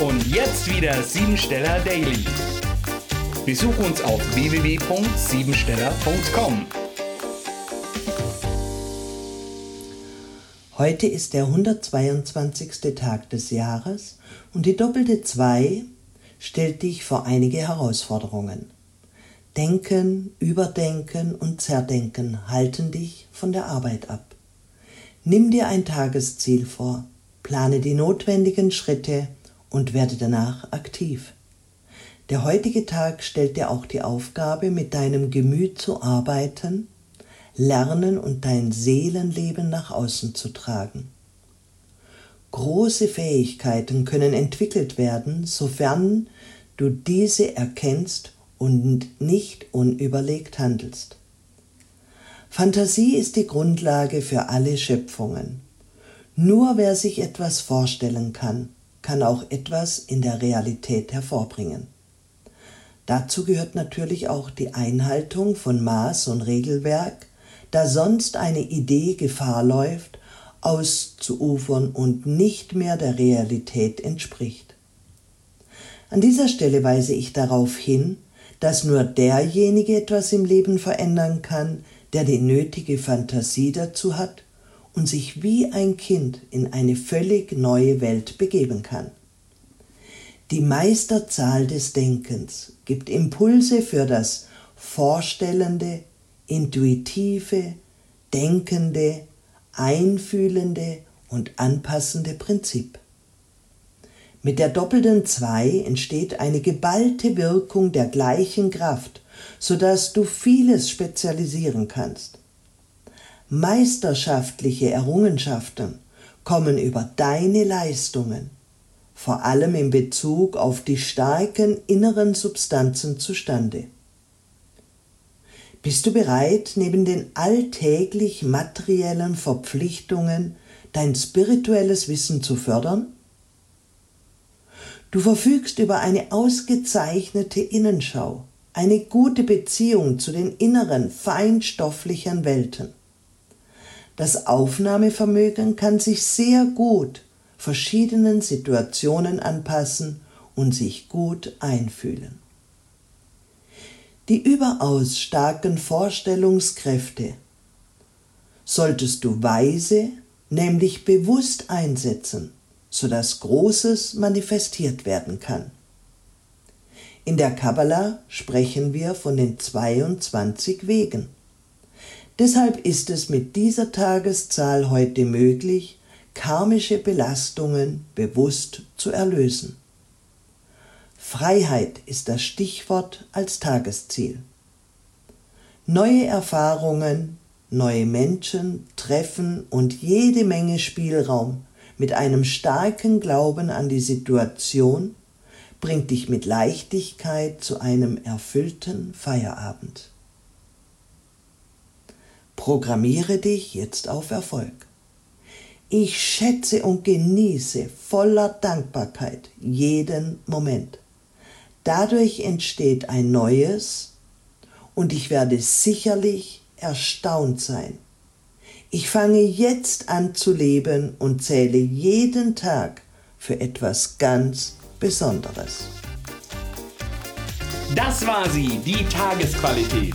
Und jetzt wieder Siebensteller Daily. Besuch uns auf www.siebensteller.com. Heute ist der 122. Tag des Jahres und die doppelte 2 stellt dich vor einige Herausforderungen. Denken, Überdenken und Zerdenken halten dich von der Arbeit ab. Nimm dir ein Tagesziel vor, plane die notwendigen Schritte und werde danach aktiv. Der heutige Tag stellt dir auch die Aufgabe, mit deinem Gemüt zu arbeiten, lernen und dein Seelenleben nach außen zu tragen. Große Fähigkeiten können entwickelt werden, sofern du diese erkennst und nicht unüberlegt handelst. Fantasie ist die Grundlage für alle Schöpfungen. Nur wer sich etwas vorstellen kann, kann auch etwas in der Realität hervorbringen. Dazu gehört natürlich auch die Einhaltung von Maß und Regelwerk, da sonst eine Idee Gefahr läuft, auszuufern und nicht mehr der Realität entspricht. An dieser Stelle weise ich darauf hin, dass nur derjenige etwas im Leben verändern kann, der die nötige Fantasie dazu hat und sich wie ein Kind in eine völlig neue Welt begeben kann. Die Meisterzahl des Denkens gibt Impulse für das vorstellende, intuitive, denkende, einfühlende und anpassende Prinzip. Mit der doppelten 2 entsteht eine geballte Wirkung der gleichen Kraft, sodass du vieles spezialisieren kannst. Meisterschaftliche Errungenschaften kommen über deine Leistungen, vor allem in Bezug auf die starken inneren Substanzen zustande. Bist du bereit, neben den alltäglich materiellen Verpflichtungen dein spirituelles Wissen zu fördern? Du verfügst über eine ausgezeichnete Innenschau, eine gute Beziehung zu den inneren, feinstofflichen Welten. Das Aufnahmevermögen kann sich sehr gut verschiedenen Situationen anpassen und sich gut einfühlen. Die überaus starken Vorstellungskräfte solltest du weise, nämlich bewusst einsetzen, sodass Großes manifestiert werden kann. In der Kabbala sprechen wir von den 22 Wegen. Deshalb ist es mit dieser Tageszahl heute möglich, karmische Belastungen bewusst zu erlösen. Freiheit ist das Stichwort als Tagesziel. Neue Erfahrungen, neue Menschen, Treffen und jede Menge Spielraum mit einem starken Glauben an die Situation bringt dich mit Leichtigkeit zu einem erfüllten Feierabend. Programmiere dich jetzt auf Erfolg. Ich schätze und genieße voller Dankbarkeit jeden Moment. Dadurch entsteht ein neues und ich werde sicherlich erstaunt sein. Ich fange jetzt an zu leben und zähle jeden Tag für etwas ganz Besonderes. Das war sie, die Tagesqualität.